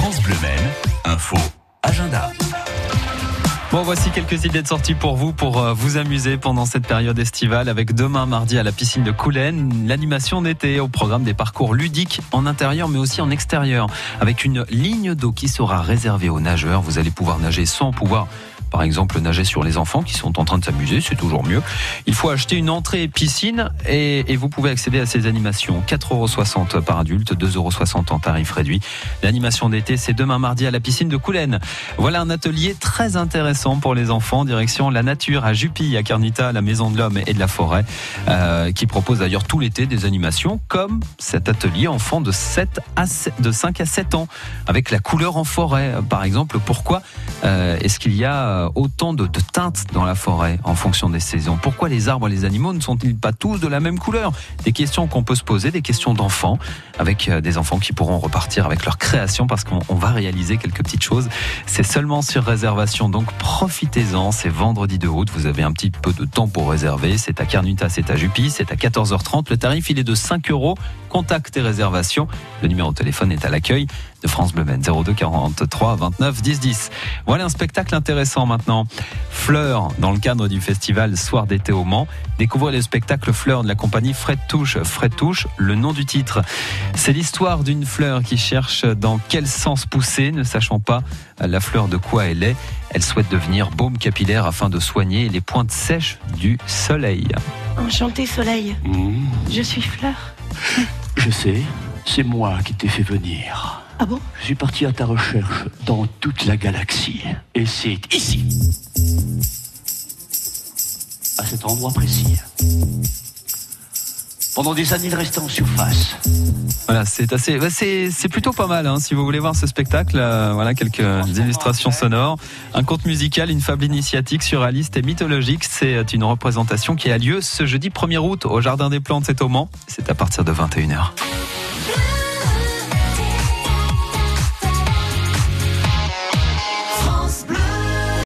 France Bleu info, agenda. Bon, voici quelques idées de sortie pour vous, pour euh, vous amuser pendant cette période estivale, avec demain mardi à la piscine de Coulennes, l'animation d'été au programme des parcours ludiques en intérieur mais aussi en extérieur, avec une ligne d'eau qui sera réservée aux nageurs. Vous allez pouvoir nager sans pouvoir par exemple nager sur les enfants qui sont en train de s'amuser, c'est toujours mieux. Il faut acheter une entrée piscine et, vous pouvez accéder à ces animations. 4,60 euros par adulte, 2,60 euros en tarif réduit. L'animation d'été, c'est demain mardi à la piscine de Coulennes. Voilà un atelier très intéressant pour les enfants, direction la nature à Jupy, à Carnita, la maison de l'homme et de la forêt, euh, qui propose d'ailleurs tout l'été des animations comme cet atelier enfant de 7 à 7, de 5 à 7 ans avec la couleur en forêt. Par exemple, pourquoi euh, est-ce qu'il y a euh, autant de, teintes dans la forêt en fonction des saisons Pourquoi les arbres et les animaux ne sont-ils pas tous de la même couleur? Des questions qu'on peut se poser, des questions d'enfants, avec euh, des enfants qui pourront repartir avec leur création parce qu'on va réaliser quelques petites choses. C'est seulement sur réservation, donc profitez-en. C'est vendredi de août, vous avez un petit peu de temps pour réserver. C'est à Carnuta, c'est à Jupy, c'est à 14h30. Le tarif, il est de 5 euros. Contact et réservation. Le numéro de téléphone est à l'accueil de France Bleu 02 43 29 10 10. Voilà un spectacle intéressant maintenant. Fleurs, dans le cadre du festival Soir d'été au Mans. Découvrez le spectacle Fleurs de la compagnie Fred Touche. Fred Touche, le nom du titre. C'est l'histoire d'une fleur qui cherche dans quel sens pousser, ne sachant pas la fleur de quoi elle est. Elle souhaite devenir baume capillaire afin de soigner les pointes sèches du soleil. Enchanté soleil. Mmh. Je suis fleur. Je sais, c'est moi qui t'ai fait venir. Ah bon? Je suis parti à ta recherche dans toute la galaxie. Et c'est ici. Cet endroit précis. Pendant des années, il restait en surface. Voilà, c'est assez, bah, c'est, plutôt pas mal. Hein, si vous voulez voir ce spectacle, euh, voilà quelques illustrations sonores, un conte musical, une fable initiatique, surréaliste et mythologique. C'est une représentation qui a lieu ce jeudi 1er août au Jardin des Plantes, c'est au Mans. C'est à partir de 21h.